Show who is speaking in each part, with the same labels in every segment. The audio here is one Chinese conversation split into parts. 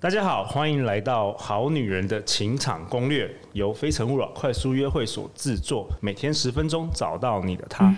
Speaker 1: 大家好，欢迎来到《好女人的情场攻略》，由非诚勿扰快速约会所制作，每天十分钟，找到你的他。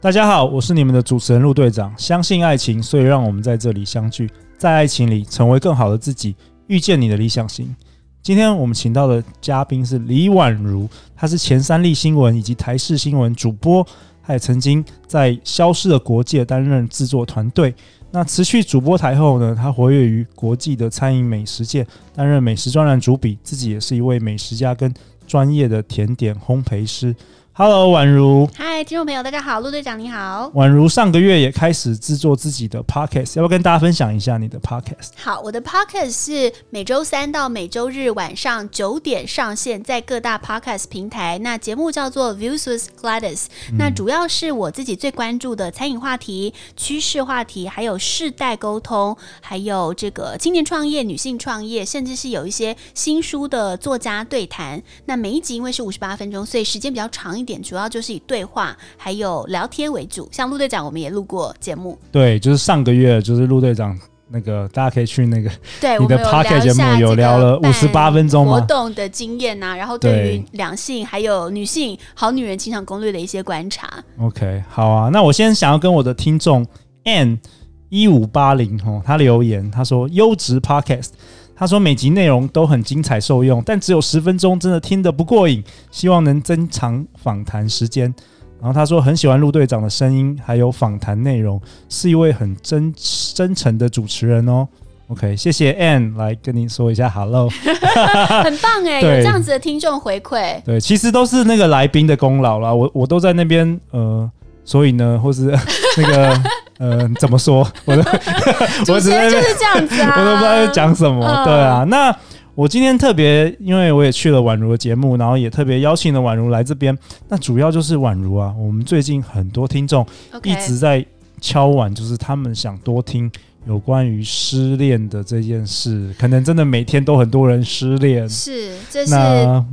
Speaker 1: 大家好，我是你们的主持人陆队长。相信爱情，所以让我们在这里相聚，在爱情里成为更好的自己，遇见你的理想型。今天我们请到的嘉宾是李婉如，她是前三立新闻以及台视新闻主播。他也曾经在《消失的国界》担任制作团队。那辞去主播台后呢，他活跃于国际的餐饮美食界，担任美食专栏主笔，自己也是一位美食家跟专业的甜点烘焙师。Hello，宛如。
Speaker 2: 嗨，听众朋友，大家好，陆队长你好。
Speaker 1: 宛如上个月也开始制作自己的 Podcast，要不要跟大家分享一下你的 Podcast？
Speaker 2: 好，我的 Podcast 是每周三到每周日晚上九点上线，在各大 Podcast 平台。那节目叫做 Views with Gladys，嗯。那主要是我自己最关注的餐饮话题、趋势话题，还有世代沟通，还有这个青年创业、女性创业，甚至是有一些新书的作家对谈。那每一集因为是五十八分钟，所以时间比较长一点。点主要就是以对话还有聊天为主，像陆队长我们也录过节目，
Speaker 1: 对，就是上个月就是陆队长那个，大家可以去那个
Speaker 2: 对
Speaker 1: 你的 p o c k e t 节目有聊了五十八分钟
Speaker 2: 活动的经验呐、啊，然后对于两性还有女性好女人情场攻略的一些观察。
Speaker 1: OK，好啊，那我先想要跟我的听众 N 一五八零哦，他留言他说优质 Podcast。他说每集内容都很精彩受用，但只有十分钟，真的听得不过瘾，希望能增长访谈时间。然后他说很喜欢陆队长的声音，还有访谈内容，是一位很真真诚的主持人哦。OK，谢谢 Ann 来跟您说一下 Hello，
Speaker 2: 很棒哎，有这样子的听众回馈。
Speaker 1: 对，其实都是那个来宾的功劳啦，我我都在那边呃。所以呢，或是 那个呃，怎么说？我的
Speaker 2: 主持人就是这样子啊，
Speaker 1: 我都不知道在讲什么。嗯、对啊，那我今天特别，因为我也去了宛如的节目，然后也特别邀请了宛如来这边。那主要就是宛如啊，我们最近很多听众一直在敲碗，就是他们想多听有关于失恋的这件事。可能真的每天都很多人失恋，
Speaker 2: 是，这是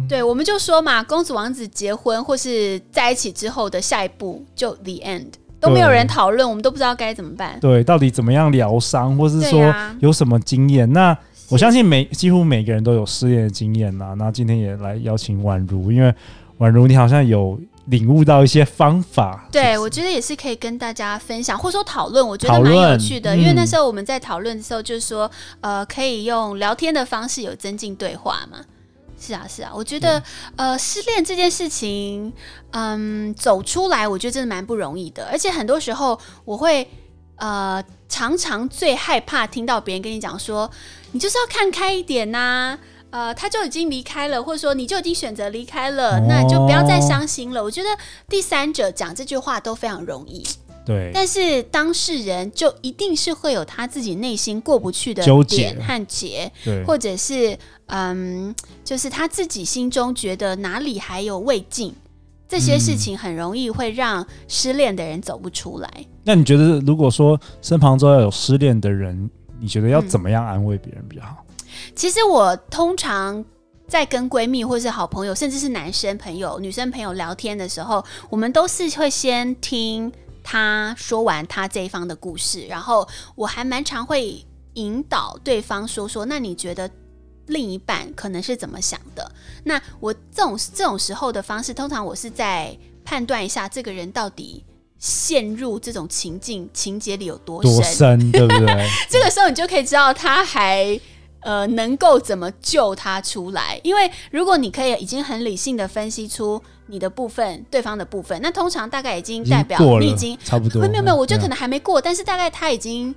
Speaker 2: 对，我们就说嘛，公主王子结婚或是在一起之后的下一步就 the end 都没有人讨论，我们都不知道该怎么办。
Speaker 1: 对，到底怎么样疗伤，或是说有什么经验？那我相信每几乎每个人都有失恋的经验啦。那今天也来邀请宛如，因为宛如你好像有。领悟到一些方法，
Speaker 2: 对，就是，我觉得也是可以跟大家分享，或者说讨论，我觉得蛮有趣的。因为那时候我们在讨论的时候，就是说，呃，可以用聊天的方式有增进对话嘛。是啊，是啊，我觉得，呃，失恋这件事情，嗯，走出来，我觉得真的蛮不容易的。而且很多时候，我会，呃，常常最害怕听到别人跟你讲说，你就是要看开一点呐，啊。呃，他就已经离开了，或者说你就已经选择离开了，哦，那就不要再伤心了。我觉得第三者讲这句话都非常容易，
Speaker 1: 对。
Speaker 2: 但是当事人就一定是会有他自己内心过不去的点和结，对，或者是嗯，就是他自己心中觉得哪里还有未尽，这些事情很容易会让失恋的人走不出来。嗯。
Speaker 1: 那你觉得，如果说身旁都要有失恋的人，你觉得要怎么样安慰别人比较好？
Speaker 2: 其实我通常在跟闺蜜或是好朋友，甚至是男生朋友、女生朋友聊天的时候，我们都是会先听他说完他这一方的故事，然后我还蛮常会引导对方说说，那你觉得另一半可能是怎么想的？那我这种这种时候的方式，通常我是在判断一下这个人到底陷入这种情境情节里有多深，
Speaker 1: 多深，对不对？
Speaker 2: 这个时候你就可以知道他还。呃，能够怎么救他出来？因为如果你可以已经很理性的分析出你的部分，对方的部分，那通常大概已经代表你已
Speaker 1: 经，差不多。
Speaker 2: 没有没有，我觉得可能还没过，但是大概他已经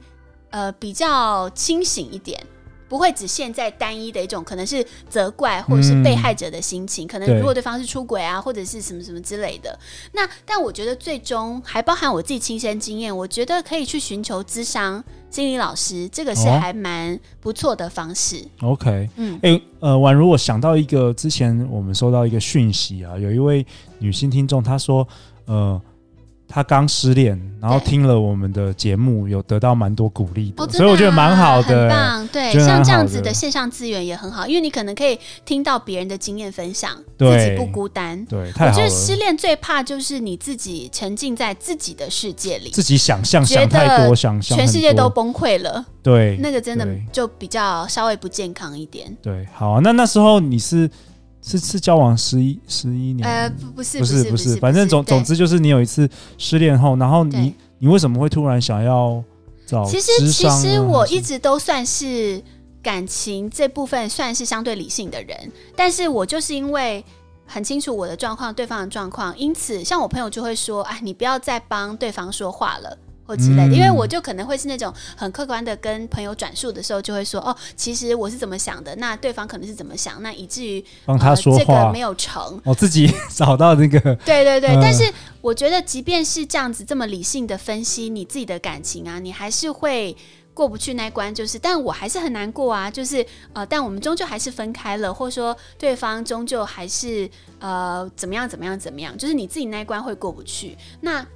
Speaker 2: 呃比较清醒一点。不会只限在单一的一种，可能是责怪或者是被害者的心情。嗯、可能如果对方是出轨啊，或者是什么什么之类的。那但我觉得最终还包含我自己亲身经验，我觉得可以去寻求咨商心理老师，这个是还蛮不错的方式。
Speaker 1: 哦、OK，嗯，诶，呃，婉如，我想到一个之前我们收到一个讯息啊，有一位女性听众她说，呃，他刚失恋，然后听了我们的节目，有得到蛮多鼓励的，所以我觉得蛮好的，
Speaker 2: 很棒。对，像这样子的线上资源也很好，因为你可能可以听到别人的经验分享，自己不孤单。
Speaker 1: 对，太好了。
Speaker 2: 我觉得失恋最怕就是你自己沉浸在自己的世界里，
Speaker 1: 自己想象想太多，想象
Speaker 2: 全世界都崩溃了。
Speaker 1: 对，
Speaker 2: 那个真的就比较稍微不健康一点。
Speaker 1: 对，好啊，那那时候你是。是是交往十一十一年？
Speaker 2: 呃，不不是
Speaker 1: 不是不是，反正
Speaker 2: 总
Speaker 1: 总之就是你有一次失恋后，然后你你为什么会突然想要找？
Speaker 2: 其实其实我一直都算是感情这部分算是相对理性的人，但是我就是因为很清楚我的状况，对方的状况，因此像我朋友就会说：“哎，你不要再帮对方说话了。”或之类的，因为我就可能会是那种很客观的跟朋友转述的时候，就会说哦，其实我是怎么想的，那对方可能是怎么想，那以至于
Speaker 1: 帮他说这个
Speaker 2: 没有成，
Speaker 1: 我自己 找到那个。
Speaker 2: 对对对，呃、但是我觉得即便是这样子这么理性的分析你自己的感情啊，你还是会过不去那一关，就是但我还是很难过啊，就是呃，但我们终究还是分开了，或者说对方终究还是呃怎么样怎么样怎么样，就是你自己那一关会过不去，那。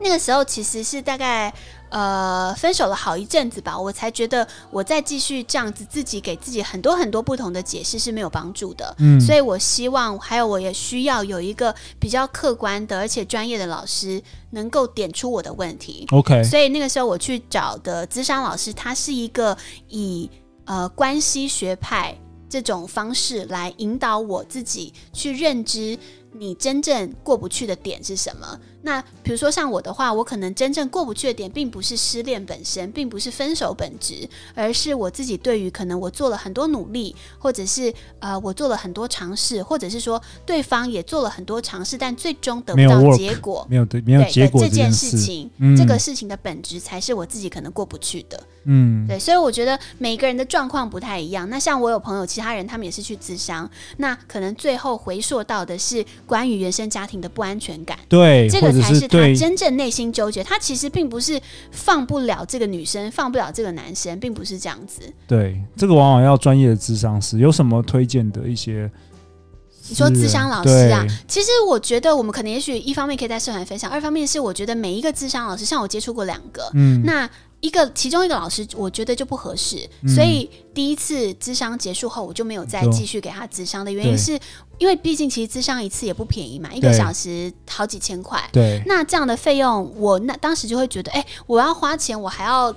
Speaker 2: 那个时候其实是大概呃分手了好一阵子吧，我才觉得我再继续这样子自己给自己很多很多不同的解释是没有帮助的，嗯，所以我希望还有我也需要有一个比较客观的而且专业的老师能够点出我的问题
Speaker 1: ，OK，
Speaker 2: 所以那个时候我去找的咨商老师，他是一个以呃关系学派这种方式来引导我自己去认知你真正过不去的点是什么。那比如说像我的话，我可能真正过不去的点，并不是失恋本身，并不是分手本质，而是我自己对于可能我做了很多努力，或者是呃我做了很多尝试，或者是说对方也做了很多尝试，但最终得不到结果，
Speaker 1: 没有对没有结果
Speaker 2: 这件
Speaker 1: 事。
Speaker 2: 情，
Speaker 1: 嗯、
Speaker 2: 这个事情的本质才是我自己可能过不去的。
Speaker 1: 嗯，
Speaker 2: 对，所以我觉得每个人的状况不太一样。那像我有朋友，其他人他们也是去咨商，那可能最后回溯到的是关于原生家庭的不安全感，
Speaker 1: 对，
Speaker 2: 这个才是他真。正内心纠结，他其实并不是放不了这个女生，放不了这个男生，并不是这样子。
Speaker 1: 对，这个往往要专业的智商师。有什么推荐的一些？
Speaker 2: 你说智商老师啊？其实我觉得我们可能也许一方面可以在社团分享，二方面是我觉得每一个智商老师，像我接触过两个，嗯，那。一个其中一个老师，我觉得就不合适，嗯、所以第一次咨商结束后，我就没有再继续给他咨商的原因是，因为毕竟其实咨商一次也不便宜嘛，一个小时好几千块。
Speaker 1: 对，
Speaker 2: 那这样的费用，我那当时就会觉得，哎、欸，我要花钱，我还要。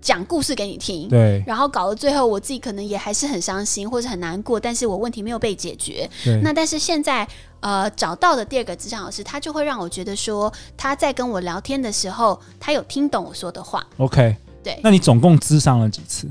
Speaker 2: 讲故事给你听，
Speaker 1: 对，
Speaker 2: 然后搞到最后，我自己可能也还是很伤心或者很难过，但是我问题没有被解决。
Speaker 1: 对。
Speaker 2: 那但是现在，呃，找到的第二个智商老师，他就会让我觉得说，他在跟我聊天的时候，他有听懂我说的话。
Speaker 1: OK，
Speaker 2: 对。
Speaker 1: 那你总共智商了几次？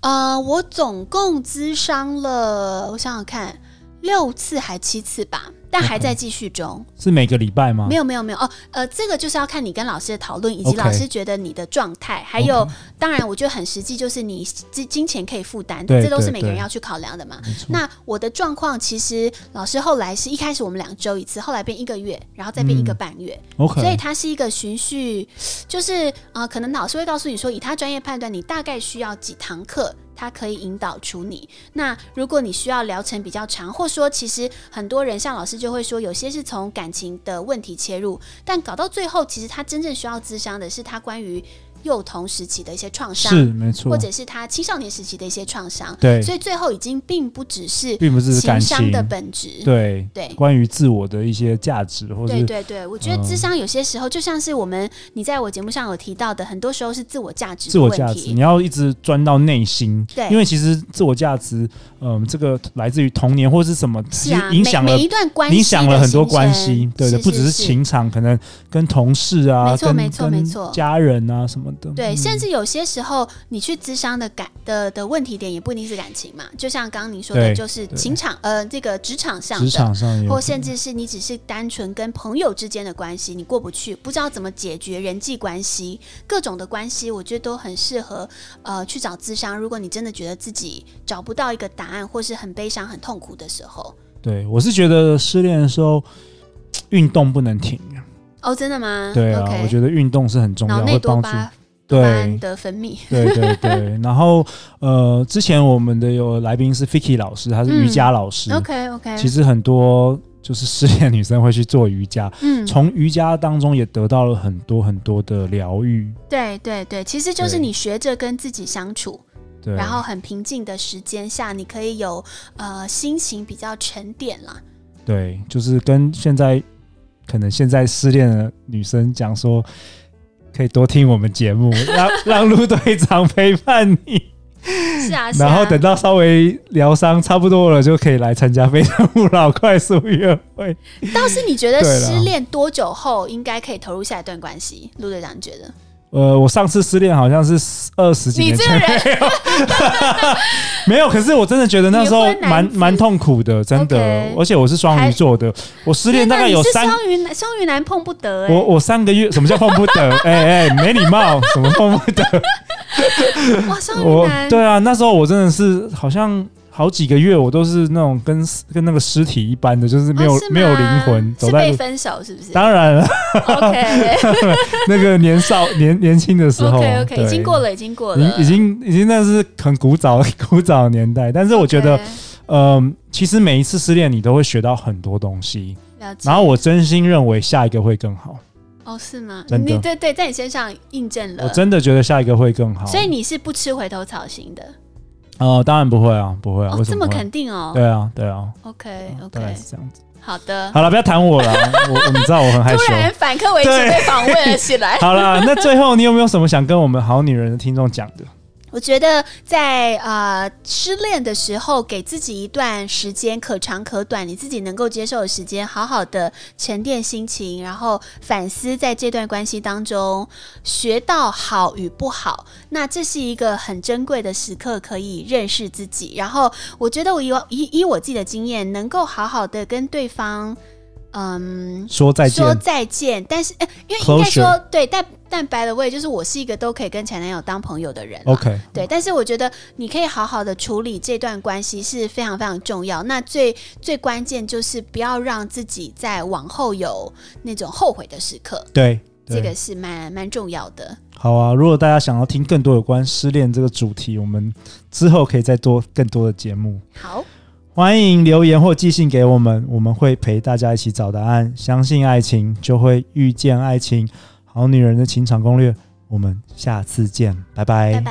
Speaker 2: 呃，我总共咨商了，我想想看，六次还七次吧。但还在继续中，okay,
Speaker 1: 是每个礼拜吗？
Speaker 2: 没有没有没有哦，呃，这个就是要看你跟老师的讨论，以及老师觉得你的状态.还有当然我觉得很实际，就是你金金钱可以负担，
Speaker 1: 对
Speaker 2: 这都是每个人要去考量的嘛。那我的状况其实老师后来是一开始我们两周一次，后来变一个月，然后再变一个半月，
Speaker 1: 嗯 okay.
Speaker 2: 所以它是一个循序，就是呃，可能老师会告诉你说，以他专业判断，你大概需要几堂课。他可以引导出你。那如果你需要疗程比较长，或说其实很多人像老师就会说，有些是从感情的问题切入，但搞到最后，其实他真正需要咨商的是他关于。幼童时期的一些创伤
Speaker 1: 是没错，
Speaker 2: 或者是他青少年时期的一些创伤，
Speaker 1: 对，
Speaker 2: 所以最后已经并不只是
Speaker 1: 并不是情
Speaker 2: 伤的本质，
Speaker 1: 对
Speaker 2: 对，
Speaker 1: 关于自我的一些价值，或者
Speaker 2: 对对对，我觉得智商有些时候就像是我们你在我节目上有提到的，很多时候是自我价值，
Speaker 1: 自我价值，你要一直钻到内心，
Speaker 2: 对，
Speaker 1: 因为其实自我价值，嗯，这个来自于童年或是什么，
Speaker 2: 是啊，
Speaker 1: 影响了
Speaker 2: 每一段关系，
Speaker 1: 影响了很多关系，对的，不只是情场，可能跟同事啊，
Speaker 2: 没错没错没错，
Speaker 1: 家人啊什么的，
Speaker 2: 对，甚至。有些时候，你去咨商的感的的问题点也不一定是感情嘛，就像刚刚你说的，就是情场呃，这个职场上的，职场上，或甚至是你只是单纯跟朋友之间的关系，你过不去，不知道怎么解决人际关系，各种的关系，我觉得都很适合呃去找咨商。如果你真的觉得自己找不到一个答案，或是很悲伤、很痛苦的时候，
Speaker 1: 对，我是觉得失恋的时候运动不能停
Speaker 2: 哦，真的吗？
Speaker 1: 对啊我觉得运动是很重要，会帮助。
Speaker 2: 对。的分泌，
Speaker 1: 对对对，然后呃，之前我们的有来宾是 Ficky 老师，他是瑜伽老师。
Speaker 2: OK OK，
Speaker 1: 其实很多就是失恋女生会去做瑜伽，
Speaker 2: 嗯，
Speaker 1: 从瑜伽当中也得到了很多很多的疗愈。
Speaker 2: 对对对，其实就是你学着跟自己相处，
Speaker 1: 对，
Speaker 2: 然后很平静的时间下，你可以有呃心情比较沉淀啦。
Speaker 1: 对，就是跟现在可能现在失恋的女生讲说，可以多听我们节目，让让陆队长陪伴你。
Speaker 2: 是啊，
Speaker 1: 然后等到稍微疗伤差不多了，就可以来参加《非常勿扰》快速约会。
Speaker 2: 倒是你觉得失恋多久后应该可以投入下一段关系？陆队长觉得？
Speaker 1: 呃，我上次失恋好像是二十几年前，没有，没有。可是我真的觉得那时候蛮蛮痛苦的，真的。Okay, 而且我是双鱼座的，我失恋大概有三。双
Speaker 2: 鱼男，双鱼男碰不得、欸。
Speaker 1: 我我三个月，什么叫碰不得？哎 哎、欸欸，没礼貌，什么碰不得？
Speaker 2: 哇，双鱼男。
Speaker 1: 对啊，那时候我真的是好像。好几个月，我都是那种跟跟那个尸体一般的，就是没有、哦、没有灵魂，走
Speaker 2: 被分手是不是？
Speaker 1: 当然了
Speaker 2: Okay
Speaker 1: 那个年少年年轻的时候
Speaker 2: ，OK OK，已经过了，已经过了，
Speaker 1: 已经已经那是很古早 古早的年代。但是我觉得，嗯其实每一次失恋，你都会学到很多东西。然后我真心认为下一个会更好。
Speaker 2: 哦，是
Speaker 1: 吗？
Speaker 2: 你对对，在你身上印证了。
Speaker 1: 我真的觉得下一个会更好。
Speaker 2: 所以你是不吃回头草型的。
Speaker 1: 哦，当然不会啊，不会啊，
Speaker 2: 哦、
Speaker 1: 为什么
Speaker 2: 这么肯定哦？
Speaker 1: 对啊，对啊。
Speaker 2: OK OK，
Speaker 1: 是这样子。
Speaker 2: 好的，
Speaker 1: 好了，不要谈我了，我你知道我很害羞。
Speaker 2: 突然反客为主被访问了起来。
Speaker 1: 好了，那最后你有没有什么想跟我们好女人的听众讲的？
Speaker 2: 我觉得在呃失恋的时候，给自己一段时间，可长可短，你自己能够接受的时间，好好的沉淀心情，然后反思在这段关系当中学到好与不好。那这是一个很珍贵的时刻，可以认识自己。然后我觉得我以以以我自己的经验，能够好好的跟对方。嗯，
Speaker 1: 说再见，
Speaker 2: 说再见。但是，呃、因为应该说对，但但 by the way，就是我是一个都可以跟前男友当朋友的人。
Speaker 1: OK，
Speaker 2: 对。但是我觉得你可以好好的处理这段关系是非常非常重要。那最最关键就是不要让自己在往后有那种后悔的时刻。
Speaker 1: 对，对
Speaker 2: 这个是蛮蛮重要的。
Speaker 1: 好啊，如果大家想要听更多有关失恋这个主题，我们之后可以再做更多的节目。
Speaker 2: 好。
Speaker 1: 欢迎留言或寄信给我们，我们会陪大家一起找答案。相信爱情，就会遇见爱情。好女人的情场攻略，我们下次见，
Speaker 2: 拜拜，